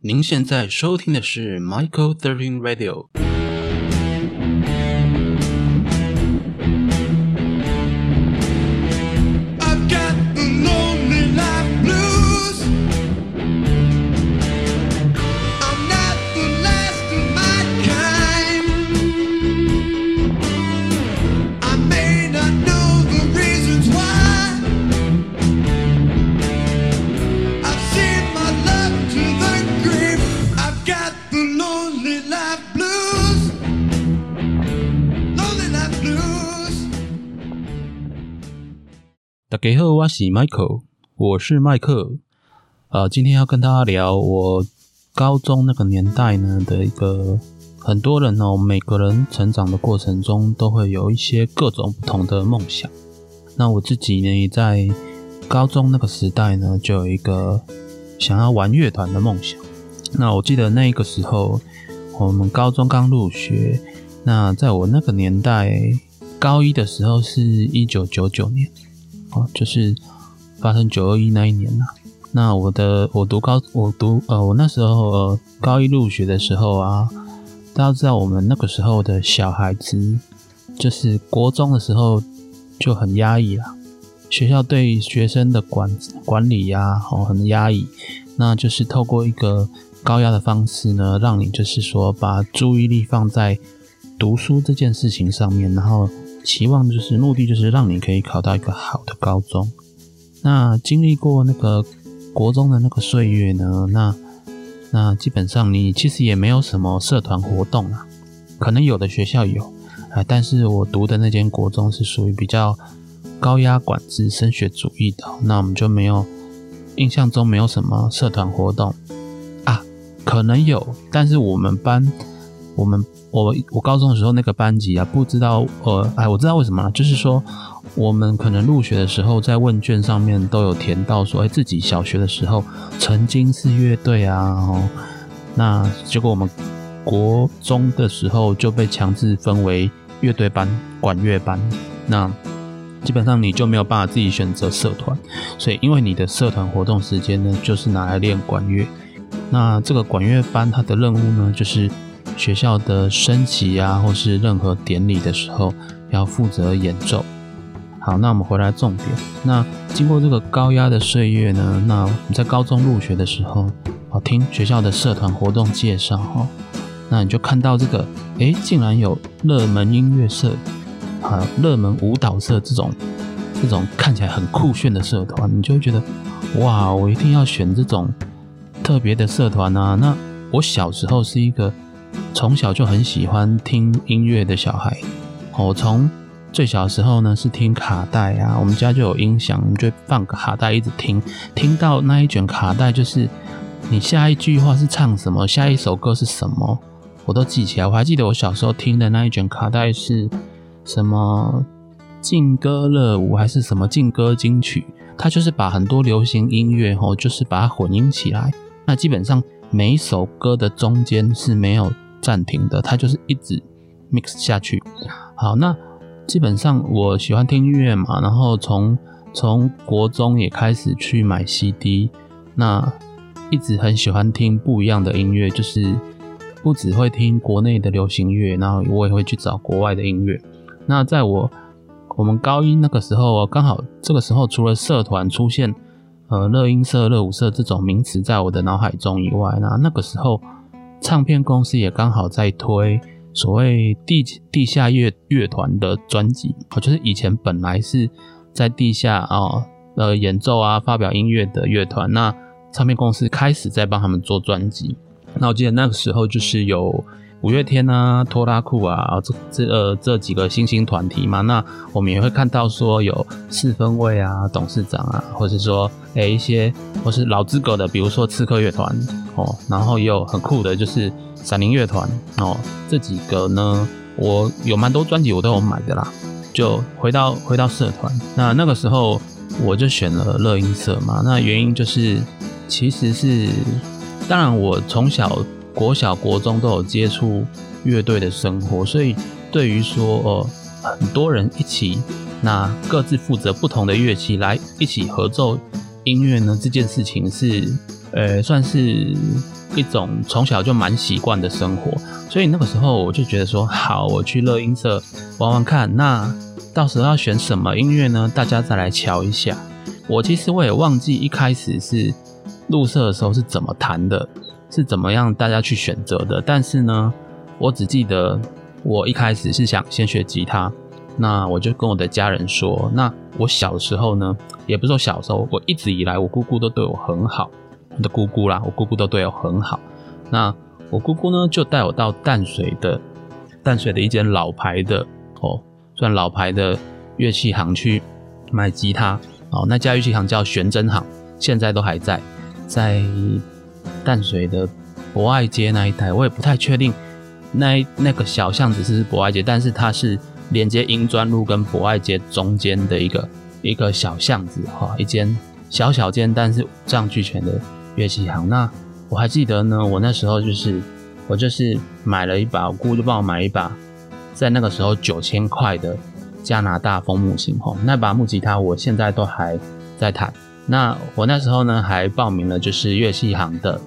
您现在收听的是 Michael Thirteen Radio。大家好，我是 Michael，我是麦克。呃，今天要跟大家聊我高中那个年代呢的一个很多人哦，每个人成长的过程中都会有一些各种不同的梦想。那我自己呢，也在高中那个时代呢，就有一个想要玩乐团的梦想。那我记得那个时候，我们高中刚入学，那在我那个年代，高一的时候是一九九九年。哦，就是发生九二一那一年呐、那我的我读高我读呃我那时候、呃、高一入学的时候啊，大家知道我们那个时候的小孩子，就是国中的时候就很压抑啦，学校对学生的管管理呀、哦很压抑，那就是透过一个高压的方式呢，让你就是说把注意力放在读书这件事情上面，然后期望就是目的就是让你可以考到一个好的高中。那经历过那个国中的那个岁月呢，那那基本上你其实也没有什么社团活动啊，可能有的学校有，啊，但是我读的那间国中是属于比较高压管制、升学主义的，那我们就没有印象中没有什么社团活动啊，可能有，但是我们班我们我我高中的时候那个班级啊，不知道呃，哎，我知道为什么了，就是说我们可能入学的时候在问卷上面都有填到说，哎，自己小学的时候曾经是乐队啊，哦，那结果我们国中的时候就被强制分为乐队班、管乐班，那基本上你就没有办法自己选择社团，所以因为你的社团活动时间呢，就是拿来练管乐。那这个管乐班它的任务呢，就是学校的升旗啊，或是任何典礼的时候要负责演奏。好，那我们回来重点。那经过这个高压的岁月呢，那你在高中入学的时候，好，听学校的社团活动介绍哦，那你就看到这个，诶，竟然有热门音乐社，啊，热门舞蹈社这种这种看起来很酷炫的社团，你就会觉得，哇，我一定要选这种特别的社团啊。那我小时候是一个从小就很喜欢听音乐的小孩，我从最小时候呢是听卡带啊，我们家就有音响，我们就放个卡带一直听，听到那一卷卡带就是你下一句话是唱什么，下一首歌是什么，我都记起来。我还记得我小时候听的那一卷卡带是什么劲歌热舞还是什么劲歌金曲，它就是把很多流行音乐吼，就是把它混音起来。那基本上每一首歌的中间是没有暂停的，它就是一直 mix 下去。好，那基本上我喜欢听音乐嘛，然后从从国中也开始去买 CD，那一直很喜欢听不一样的音乐，就是不只会听国内的流行乐，然后我也会去找国外的音乐。那在我我们高一那个时候，刚好这个时候除了社团出现呃乐音社、乐舞社这种名词在我的脑海中以外，那那个时候唱片公司也刚好在推所谓地地下乐乐团的专辑，哦，就是以前本来是在地下啊呃演奏啊发表音乐的乐团，那唱片公司开始在帮他们做专辑。那我记得那个时候就是有五月天啊、拖拉库啊，这这呃这几个新兴团体嘛。那我们也会看到说有四分卫啊、董事长啊，或是说诶、一些或是老资格的，比如说刺客乐团哦，然后也有很酷的，就是闪灵乐团哦。这几个呢，我有蛮多专辑我都有买的啦。就回到回到社团，那那个时候我就选了乐音社嘛。那原因就是其实是，当然我从小国小国中都有接触乐队的生活，所以对于说呃很多人一起那各自负责不同的乐器来一起合奏音乐呢，这件事情是呃算是一种从小就蛮习惯的生活，所以那个时候我就觉得说，好，我去乐音社玩玩看。那到时候要选什么音乐呢？大家再来瞧一下。我其实我也忘记一开始是入社的时候是怎么弹的，是怎么样大家去选择的。但是呢，我只记得我一开始是想先学吉他，那我就跟我的家人说，那我小时候呢，也不是说小时候，我一直以来我姑姑都对我很好，我的姑姑啦，我姑姑都对我很好。那我姑姑呢，就带我到淡水的淡水的一间老牌的哦，算老牌的乐器行去买吉他。哦，那家乐器行叫玄真行，现在都还在，在淡水的博爱街那一带，我也不太确定那那个小巷子是博爱街，但是它是连接英专路跟博爱街中间的一个一个小巷子哈，一间小小间但是五脏俱全的乐器行。那我还记得呢，我那时候就是我就是买了一把，我姑就帮我买一把，在那个时候九千块的。加拿大枫木琴吼，那把木吉他我现在都还在弹。那我那时候呢还报名了就是乐器行的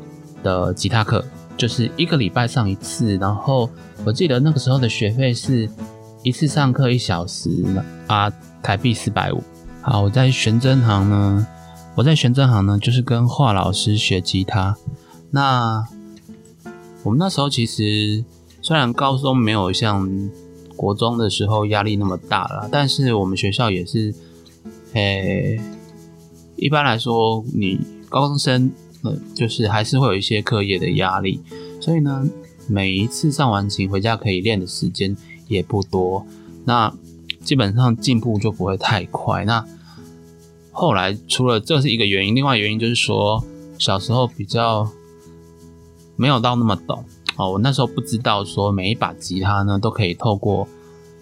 的吉他课，就是一个礼拜上一次。然后我记得那个时候的学费是一次上课一小时啊，台币四百五。好，我在玄真行呢，我在玄真行呢就是跟华老师学吉他。那我们那时候其实虽然高中没有像。国中的时候压力那么大了，但是我们学校也是，诶，一般来说，你高中生，呃，就是还是会有一些课业的压力，所以呢，每一次上完琴回家可以练的时间也不多，那基本上进步就不会太快。那后来除了这是一个原因，另外原因就是说，小时候比较没有到那么懂。哦，我那时候不知道说每一把吉他呢都可以透过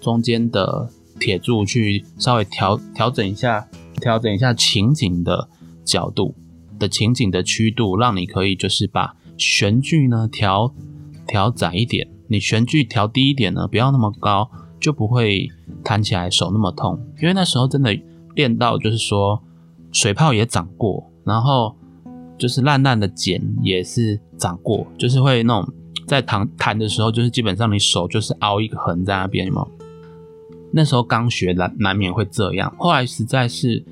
中间的铁柱去稍微调调整一下，调整一下情景的角度的情景的曲度，让你可以就是把弦距呢调调窄一点，你弦距调低一点呢，不要那么高，就不会弹起来手那么痛。因为那时候真的练到就是说水泡也长过，然后就是烂烂的茧也是长过，就是会那种。在弹弹的时候，就是基本上你手就是凹一个痕在那边，有没有？那时候刚学，难难免会这样。后来实在是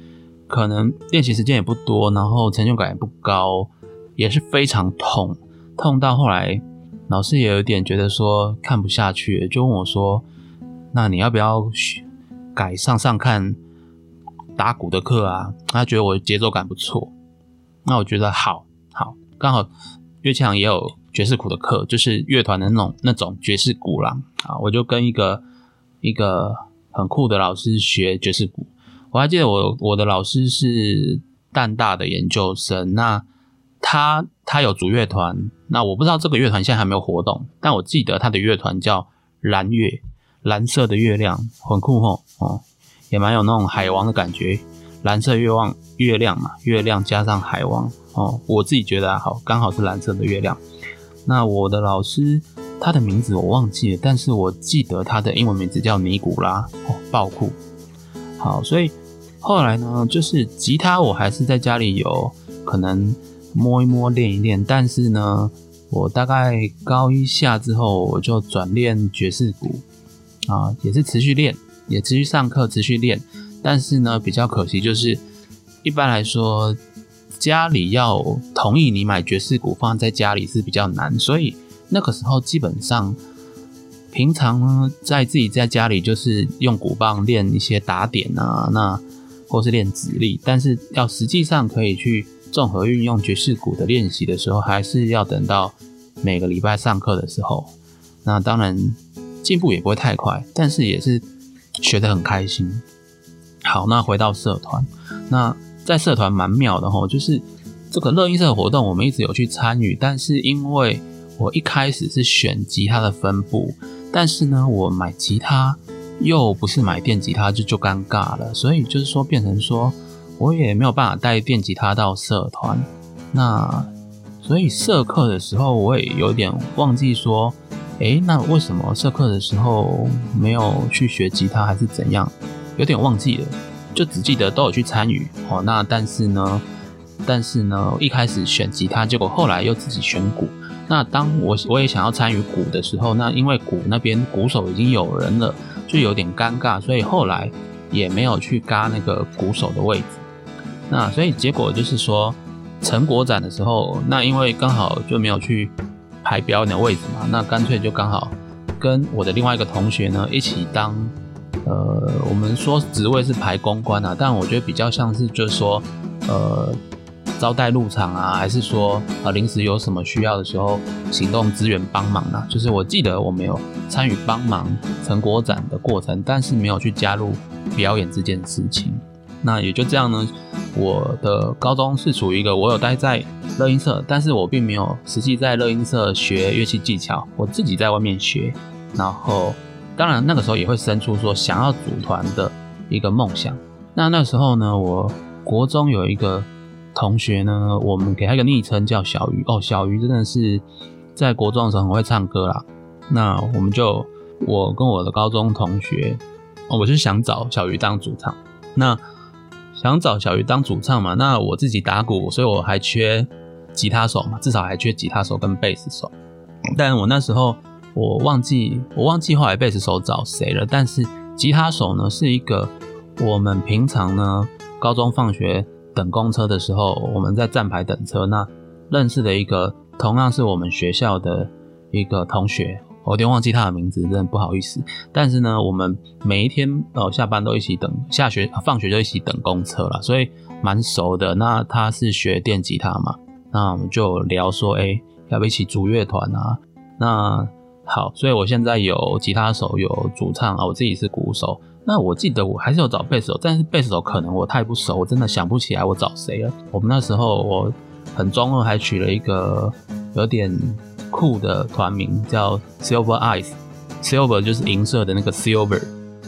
可能练习时间也不多，然后成就感也不高，也是非常痛，痛到后来老师也有点觉得说看不下去，就问我说：“那你要不要改上上看打鼓的课啊？”他觉得我节奏感不错，那我觉得好好，刚好乐器行也有。爵士鼓的课就是乐团的那种那种爵士鼓啦啊！我就跟一个一个很酷的老师学爵士鼓。我还记得我我的老师是淡大的研究生，那他他有组乐团，那我不知道这个乐团现在还没有活动，但我记得他的乐团叫蓝月，蓝色的月亮，很酷吼哦，也蛮有那种海王的感觉，蓝色月望月亮嘛，月亮加上海王哦，我自己觉得还好，刚好是蓝色的月亮。那我的老师，他的名字我忘记了，但是我记得他的英文名字叫尼古拉哦，爆酷。好，所以后来呢，就是吉他我还是在家里有可能摸一摸练一练，但是呢，我大概高一下之后，我就转练爵士鼓啊，也是持续练，也持续上课，持续练。但是呢，比较可惜就是，一般来说。家里要同意你买爵士鼓放在家里是比较难，所以那个时候基本上平常呢，在自己在家里就是用鼓棒练一些打点啊，那或是练指力，但是要实际上可以去综合运用爵士鼓的练习的时候，还是要等到每个礼拜上课的时候。那当然进步也不会太快，但是也是学得很开心。好，那回到社团，那。在社团蛮妙的吼，就是这个乐音社活动，我们一直有去参与。但是因为我一开始是选吉他的分部，但是呢，我买吉他又不是买电吉他，就就尴尬了。所以就是说，变成说我也没有办法带电吉他到社团。那所以社课的时候，我也有点忘记说，诶，那为什么社课的时候没有去学吉他，还是怎样？有点忘记了。就只记得都有去参与哦，那但是呢，但是呢，一开始选吉他，结果后来又自己选鼓，那当我我也想要参与鼓的时候，那因为鼓那边鼓手已经有人了，就有点尴尬，所以后来也没有去嘎那个鼓手的位置。那所以结果就是说，成果展的时候，那因为刚好就没有去排表演的位置嘛，那干脆就刚好跟我的另外一个同学呢一起当，呃，我们说职位是排公关啊，但我觉得比较像是就是说，呃，招待入场啊，还是说呃临时有什么需要的时候行动支援帮忙啊？就是我记得我没有参与帮忙成果展的过程，但是没有去加入表演这件事情。那也就这样呢，我的高中是属于一个我有待在乐音社，但是我并没有实际在乐音社学乐器技巧，我自己在外面学。然后，当然那个时候也会生出说想要组团的一个梦想。那那时候呢，我国中有一个同学呢，我们给他一个昵称叫小鱼哦，小鱼真的是在国中的时候很会唱歌啦。那我们就我跟我的高中同学，我是想找小鱼当主唱。那想找小鱼当主唱嘛，那我自己打鼓，所以我还缺吉他手嘛，至少还缺吉他手跟贝斯手。但我那时候我忘记我忘记后来贝斯手找谁了，但是吉他手呢是一个我们平常呢高中放学等公车的时候，我们在站牌等车，那认识的一个同样是我们学校的一个同学，我有点忘记他的名字，真的不好意思。但是呢，我们每一天呃下班都一起等，下学放学就一起等公车了，所以蛮熟的。那他是学电吉他嘛，那我们就聊说，哎、要不要一起组乐团啊？那好，所以我现在有吉他手，有主唱啊，我自己是鼓手。那我记得我还是有找贝斯手，但是贝斯手可能我太不熟，我真的想不起来我找谁了。我们那时候我很中二，还取了一个有点酷的团名叫 Silver Eyes，Silver 就是银色的那个 Silver，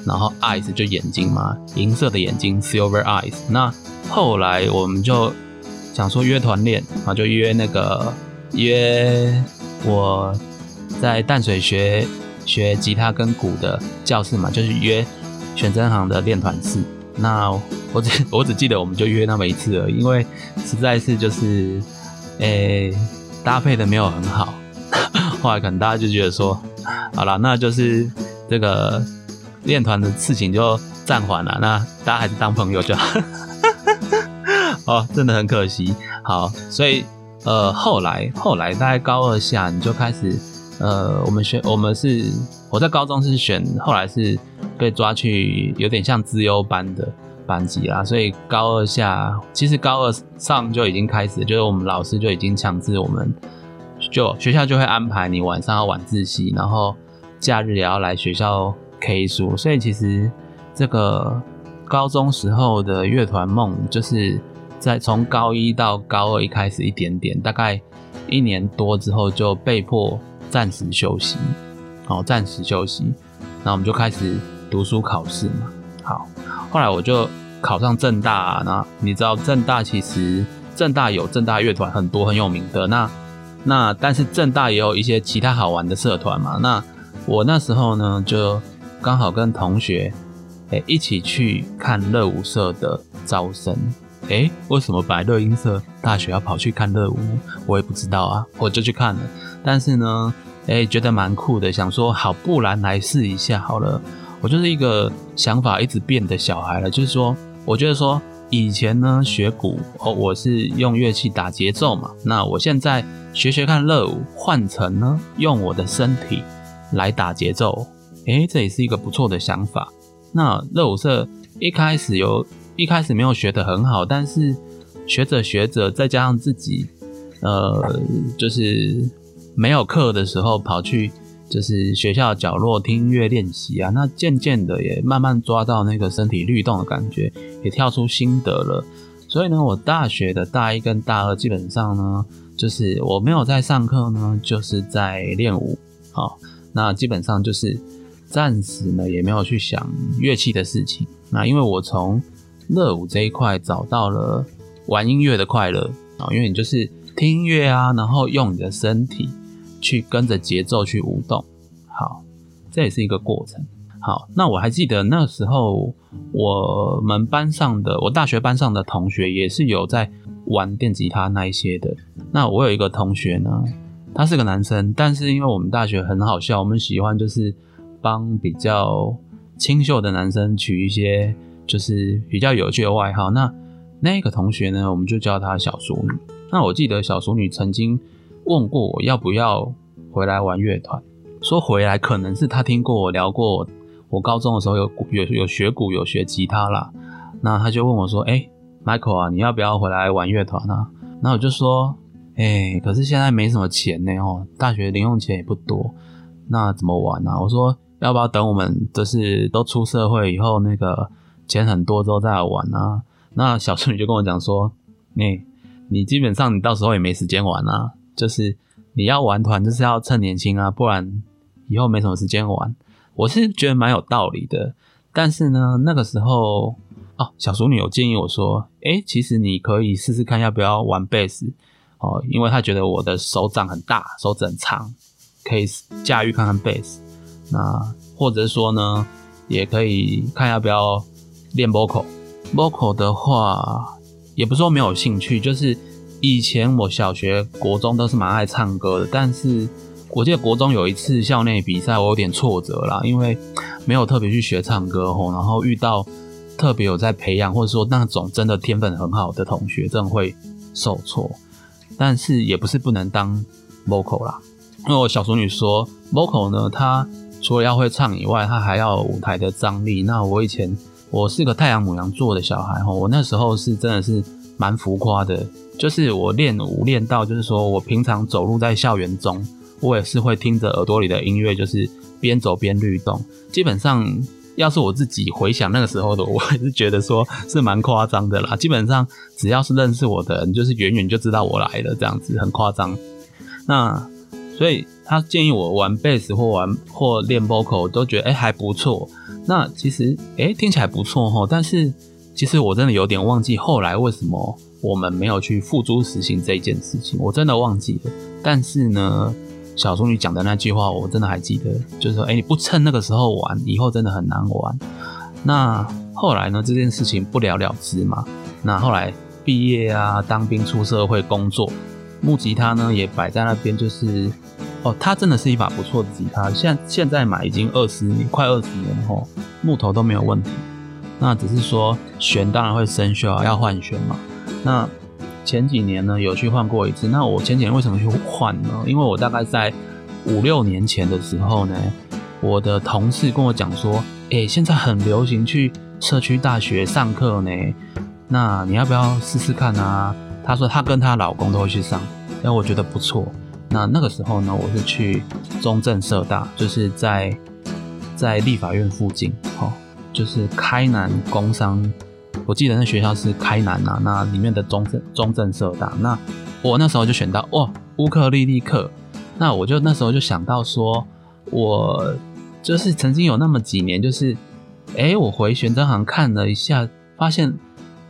然后 Eyes 就眼睛嘛，银色的眼睛 Silver Eyes。那后来我们就想说约团练啊，就约那个约我在淡水学学吉他跟鼓的教室嘛，就是约选真行的练团室。那我只我只记得我们就约那么一次而已，因为实在是就是诶、搭配的没有很好，后来可能大家就觉得说，好了，那就是这个练团的事情就暂缓了，那大家还是当朋友就好。哦，真的很可惜。好，所以呃，后来后来大概高二下，你就开始呃，我们选我们是我在高中是选，后来是被抓去有点像资优班的班级啦，所以高二下其实高二上就已经开始，就是我们老师就已经强制我们，就学校就会安排你晚上要晚自习，然后假日也要来学校 K 书，所以其实这个高中时候的乐团梦，就是在从高一到高二一开始一点点，大概一年多之后就被迫暂时休息，哦，暂时休息，那我们就开始读书考试嘛。好，后来我就考上正大、啊，那你知道正大其实正大有正大乐团很多很有名的，那那但是正大也有一些其他好玩的社团嘛。那我那时候呢，就刚好跟同学诶、一起去看乐舞社的招生。诶、为什么白乐音社大学要跑去看乐舞？我也不知道啊，我就去看了。但是呢，诶、觉得蛮酷的，想说好，不然来试一下好了。我就是一个想法一直变的小孩了，就是说，我觉得说以前呢学鼓哦，我是用乐器打节奏嘛，那我现在学学看乐舞，换成呢用我的身体来打节奏，诶，这也是一个不错的想法。那热舞社一开始有一开始没有学得很好，但是学着学着，再加上自己呃，就是没有课的时候跑去就是学校角落听音乐练习啊，那渐渐的也慢慢抓到那个身体律动的感觉，也跳出心得了。所以呢，我大学的大一跟大二基本上呢，就是我没有在上课呢，就是在练舞。好、那基本上就是暂时呢也没有去想乐器的事情。那因为我从乐舞这一块找到了玩音乐的快乐啊，因为你就是听音乐啊，然后用你的身体去跟着节奏去舞动。好，这也是一个过程。好，那我还记得那时候我们班上的，我大学班上的同学也是有在玩电吉他那一些的。那我有一个同学呢，他是个男生，但是因为我们大学很好笑，我们喜欢就是帮比较清秀的男生取一些就是比较有趣的外号。那那个同学呢，我们就叫他小淑女。那我记得小淑女曾经问过我要不要回来玩乐团，说回来可能是他听过我聊过我，高中的时候有有有学鼓有学吉他啦。那他就问我说：“哎、m i c h a e l 啊，你要不要回来玩乐团啊？”那我就说：“哎、可是现在没什么钱呢哦，大学零用钱也不多，那怎么玩啊？”我说：“要不要等我们就是都出社会以后，那个钱很多之后再来玩啊？”那小淑女就跟我讲说：“你、你基本上你到时候也没时间玩啊，就是你要玩团就是要趁年轻啊，不然以后没什么时间玩。”我是觉得蛮有道理的，但是呢，那个时候哦，小淑女有建议我说：“诶，其实你可以试试看要不要玩贝斯哦，因为她觉得我的手掌很大，手指很长，可以驾驭看看贝斯。那或者说呢，也可以看要不要练 vocal。vocal 的话，也不是说没有兴趣，就是以前我小学、国中都是蛮爱唱歌的，但是我记得国中有一次校内比赛，我有点挫折啦，因为没有特别去学唱歌吼，然后遇到特别有在培养，或者说那种真的天分很好的同学，真的会受挫。但是也不是不能当 vocal 啦，因为我小淑女说 vocal 呢，它除了要会唱以外，它还要有舞台的张力。那我以前我是个太阳母羊座的小孩吼，我那时候是真的是蛮浮夸的，就是我练舞练到，就是说我平常走路在校园中，我也是会听着耳朵里的音乐，就是边走边律动。基本上，要是我自己回想那个时候的，我也是觉得说是蛮夸张的啦。基本上只要是认识我的人，就是远远就知道我来了，这样子很夸张。那所以他建议我玩贝斯或玩或练 vocal，我都觉得哎、还不错。那其实哎、听起来不错吼，但是其实我真的有点忘记后来为什么我们没有去付诸实行这一件事情，我真的忘记了。但是呢，小淑女讲的那句话我真的还记得，就是说哎、你不趁那个时候玩，以后真的很难玩。那后来呢，这件事情不了了之嘛。那后来毕业啊，当兵出社会工作，木吉他呢也摆在那边，就是哦，它真的是一把不错的吉他。现现在买已经二十年，快二十年后，木头都没有问题。那只是说弦当然会生锈啊，要换弦嘛。那前几年呢有去换过一次。那我前几年为什么去换呢？因为我大概在五六年前的时候呢，我的同事跟我讲说，诶、现在很流行去社区大学上课呢，那你要不要试试看啊？她说她跟她老公都会去上，然后我觉得不错。那那个时候呢，我是去中正社大，就是在在立法院附近，哦，就是开南工商，我记得那学校是开南啊，那里面的中正中正社大，那我那时候就选到哇乌克丽丽课，那我就那时候就想到说，我就是曾经有那么几年，就是诶，我回玄真行看了一下，发现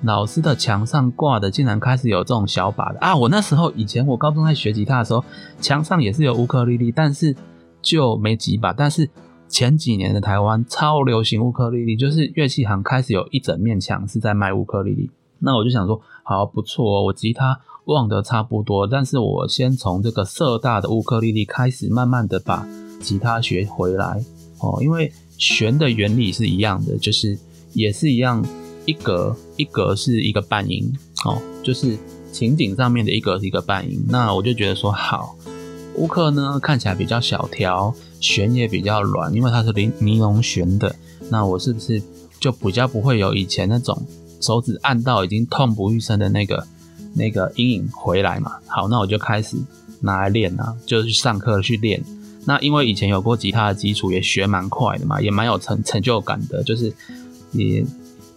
老师的墙上挂的竟然开始有这种小把的啊！我那时候以前我高中在学吉他的时候，墙上也是有乌克丽丽，但是就没几把。但是前几年的台湾超流行乌克丽丽，就是乐器行开始有一整面墙是在卖乌克丽丽。那我就想说，好不错哦，我吉他忘得差不多，但是我先从这个社大的乌克丽丽开始，慢慢的把吉他学回来哦，因为弦的原理是一样的，就是也是一样，一格一格是一个半音哦，就是琴颈上面的一格是一个半音。那我就觉得说，好，乌克呢看起来比较小条，弦也比较软，因为它是尼尼龙弦的，那我是不是就比较不会有以前那种手指按到已经痛不欲生的那个那个阴影回来嘛？好，那我就开始拿来练啊，就是上课去练。那因为以前有过吉他的基础，也学蛮快的嘛，也蛮有成成就感的，就是也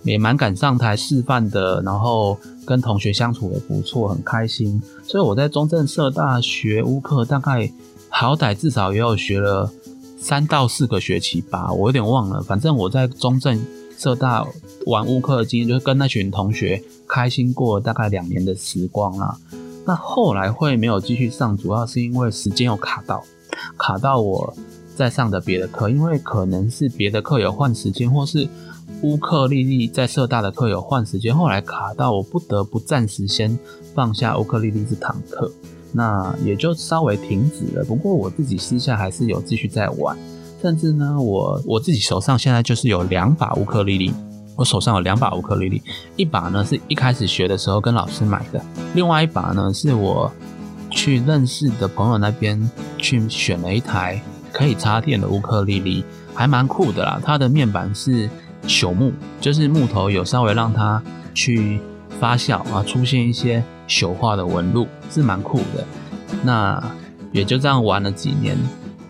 也蛮敢上台示范的，然后跟同学相处也不错，很开心。所以我在中正社大学乌克，大概好歹至少也有学了三到四个学期吧，我有点忘了。反正我在中正社大玩乌克的经验，就是跟那群同学开心过大概两年的时光啦。那后来会没有继续上，主要是因为时间有卡到，卡到我在上的别的课，因为可能是别的课有换时间，或是乌克丽丽在社大的课有换时间，后来卡到我不得不暂时先放下乌克丽丽这堂课。那也就稍微停止了。不过我自己私下还是有继续在玩，甚至呢，我我自己手上现在就是有两把乌克丽丽，我手上有两把乌克丽丽，一把呢是一开始学的时候跟老师买的，另外一把呢是我去认识的朋友那边去选了一台可以插电的乌克丽丽，还蛮酷的啦。它的面板是朽木，就是木头有稍微让它去发酵啊，出现一些朽化的纹路，是蛮酷的。那也就这样玩了几年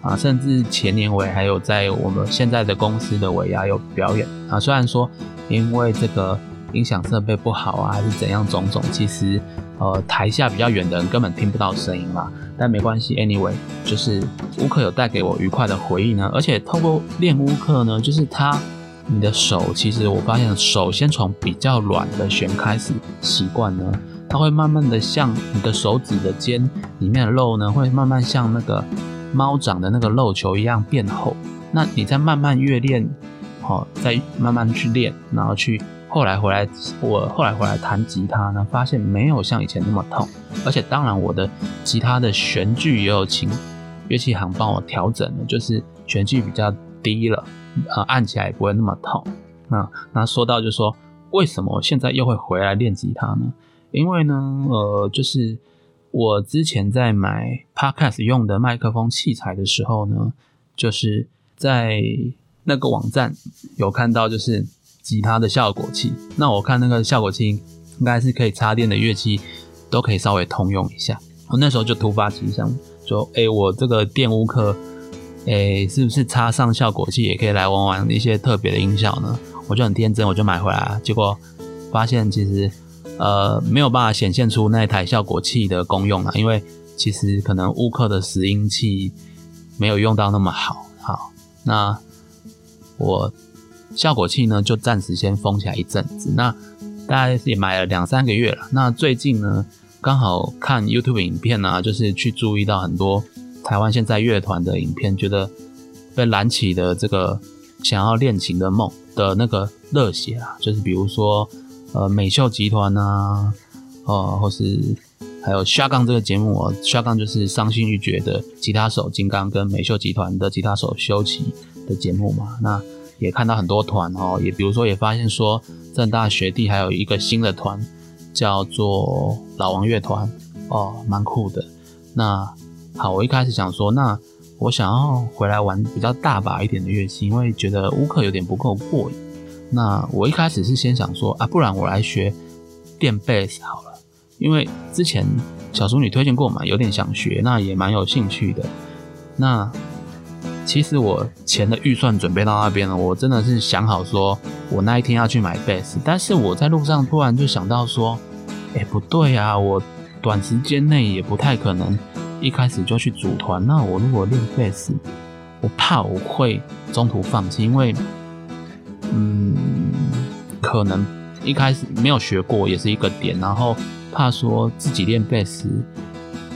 啊，甚至前年尾还有在我们现在的公司的尾牙有表演啊。虽然说因为这个音响设备不好啊，还是怎样种种，其实呃台下比较远的人根本听不到声音嘛。但没关系，anyway，就是乌克有带给我愉快的回忆呢。而且透过练乌克呢，就是他你的手，其实我发现手先从比较软的弦开始习惯呢，它会慢慢的像你的手指的尖里面的肉呢，会慢慢像那个猫掌的那个肉球一样变厚。那你再慢慢越练，哦，再慢慢去练，然后去后来回来，我后来回来弹吉他呢，发现没有像以前那么痛，而且当然我的吉他的弦距也有请乐器行帮我调整了，就是弦距比较低了，呃，按起来也不会那么痛。那那说到就说，为什么现在又会回来练吉他呢？因为呢，呃，就是我之前在买 Podcast 用的麦克风器材的时候呢，就是在那个网站有看到就是吉他的效果器。那我看那个效果器应该是可以插电的乐器都可以稍微通用一下。我那时候就突发奇想，说：“哎、我这个电乌克，哎、是不是插上效果器也可以来玩玩一些特别的音效呢？”我就很天真，我就买回来了。结果发现其实呃没有办法显现出那台效果器的功用啊，因为其实可能乌克的拾音器没有用到那么好。好，那我效果器呢就暂时先封起来一阵子。那大概也买了两三个月了。那最近呢，刚好看 YouTube 影片啊，就是去注意到很多台湾现在乐团的影片，觉得被燃起的这个想要练琴的梦的那个热血啊，就是比如说呃美秀集团啊，呃或是还有下杠这个节目哦，下杠就是伤心欲绝的吉他手金刚跟美秀集团的吉他手修齐的节目嘛。那也看到很多团哦，也比如说也发现说正大学弟还有一个新的团叫做老王乐团哦，蛮酷的。那好，我一开始想说，那我想要回来玩比较大把一点的乐器，因为觉得乌克有点不够过瘾。那我一开始是先想说啊，不然我来学电贝斯好了，因为之前小淑女推荐过嘛，有点想学，那也蛮有兴趣的。那其实我钱的预算准备到那边了，我真的是想好说，我那一天要去买贝斯，但是我在路上突然就想到说，哎，不对啊，我短时间内也不太可能一开始就去组团。那我如果练贝斯，我怕我会中途放弃，因为，嗯，可能一开始没有学过也是一个点，然后怕说自己练贝斯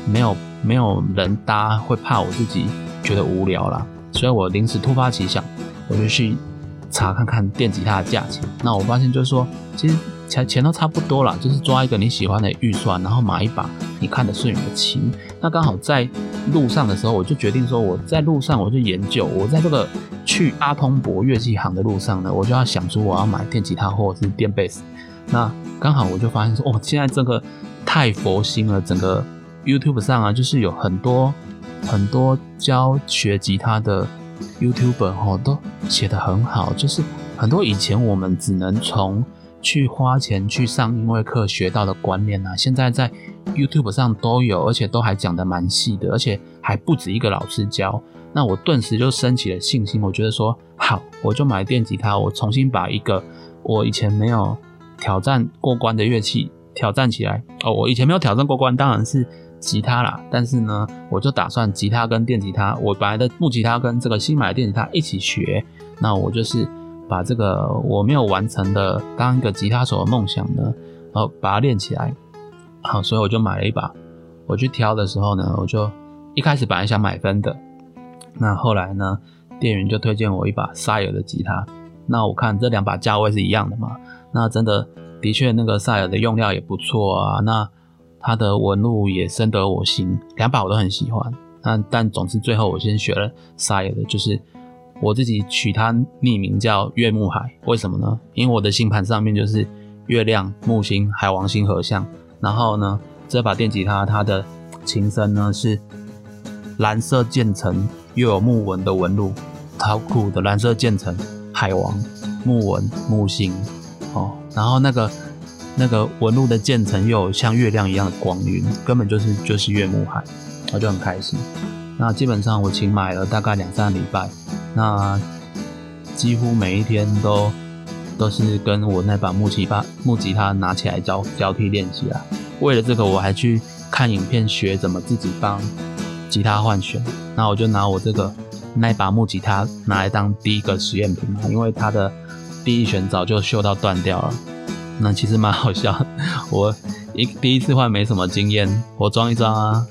没有没有人搭，会怕我自己觉得无聊啦。所以我临时突发奇想，我就去查看看电吉他的价钱。那我发现就是说，其实钱钱都差不多啦，就是抓一个你喜欢的预算，然后买一把你看得顺眼的琴。那刚好在路上的时候，我就决定说，我在路上我就研究，我在这个去阿通博乐器行的路上呢，我就要想出我要买电吉他或者是电贝斯。那刚好我就发现说，哦，现在这个太佛心了，整个 YouTube 上啊，就是有很多很多教学吉他的 YouTuber 哦，都写得很好，就是很多以前我们只能从去花钱去上音乐课学到的观念啊，现在在 YouTube 上都有，而且都还讲得蛮细的，而且还不止一个老师教。那我顿时就升起了信心，我觉得说好，我就买电吉他，我重新把一个我以前没有挑战过关的乐器挑战起来。哦，我以前没有挑战过关，当然是吉他啦。但是呢，我就打算吉他跟电吉他，我本来的木吉他跟这个新买的电吉他一起学。那我就是把这个我没有完成的当一个吉他手的梦想呢，然后把它练起来。好，所以我就买了一把。我去挑的时候呢，我就一开始本来想买分的，那后来呢，店员就推荐我一把 Sire 的吉他。那我看这两把价位是一样的嘛，那真的的确那个 Sire 的用料也不错啊。那它的纹路也深得我心，两把我都很喜欢。那但总之最后我先学了 Sire 的，就是我自己取它匿名叫月木海，为什么呢？因为我的星盘上面就是月亮、木星、海王星合相，然后呢，这把电吉他它的琴身呢是蓝色渐层又有木纹的纹路，超酷的蓝色渐层海王木纹木星哦，然后那个那个纹路的渐层又有像月亮一样的光晕，根本就是就是月木海，我就很开心。那基本上我琴买了大概两三个礼拜，那几乎每一天都都是跟我那把木吉他木吉他拿起来交交替练习啊。为了这个，我还去看影片学怎么自己帮吉他换弦。那我就拿我这个那把木吉他拿来当第一个实验品，因为它的第一弦早就锈到断掉了。那其实蛮好笑，我一第一次换没什么经验，我装一装啊，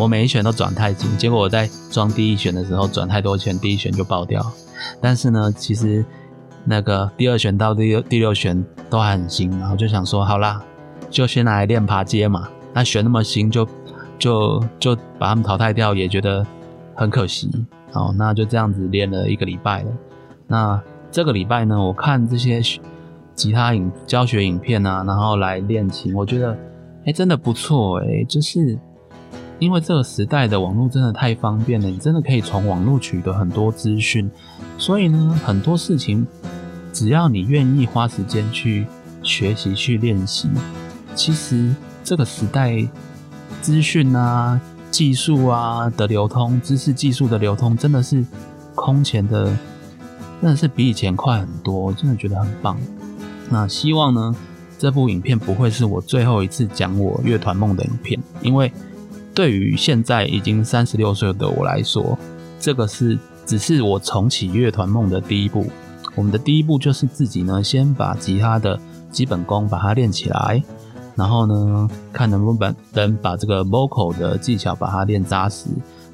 我每一弦都转太紧，结果我在装第一弦的时候转太多圈，第一弦就爆掉。但是呢，其实那个第二弦到第六第六弦都还很新，然后就想说，好啦，就先来练爬阶嘛。那弦那么新，就就就把他们淘汰掉，也觉得很可惜。好，那就这样子练了一个礼拜了。那这个礼拜呢，我看这些吉他影教学影片啊，然后来练琴，我觉得，哎、真的不错哎、就是因为这个时代的网络真的太方便了，你真的可以从网络取得很多资讯，所以呢，很多事情只要你愿意花时间去学习、去练习，其实这个时代资讯啊、技术啊的流通，知识技术的流通，真的是空前的，真的是比以前快很多，真的觉得很棒。那希望呢，这部影片不会是我最后一次讲我乐团梦的影片，因为对于现在已经三十六岁的我来说，这个是只是我重启乐团梦的第一步。我们的第一步就是自己呢，先把吉他的基本功把它练起来，然后呢，看能不能能把这个 vocal 的技巧把它练扎实。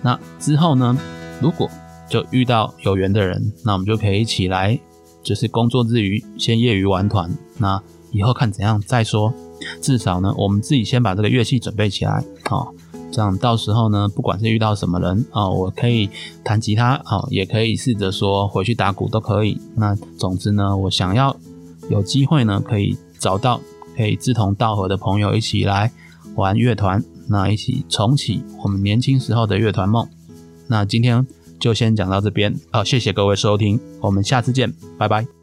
那之后呢，如果就遇到有缘的人，那我们就可以一起来，就是工作之余先业余玩团，那以后看怎样再说。至少呢，我们自己先把这个乐器准备起来，哦，这样到时候呢，不管是遇到什么人哦，我可以弹吉他哦，也可以试着说回去打鼓都可以。那总之呢，我想要有机会呢，可以找到可以志同道合的朋友一起来玩乐团，那一起重启我们年轻时候的乐团梦。那今天就先讲到这边，好、谢谢各位收听，我们下次见，拜拜。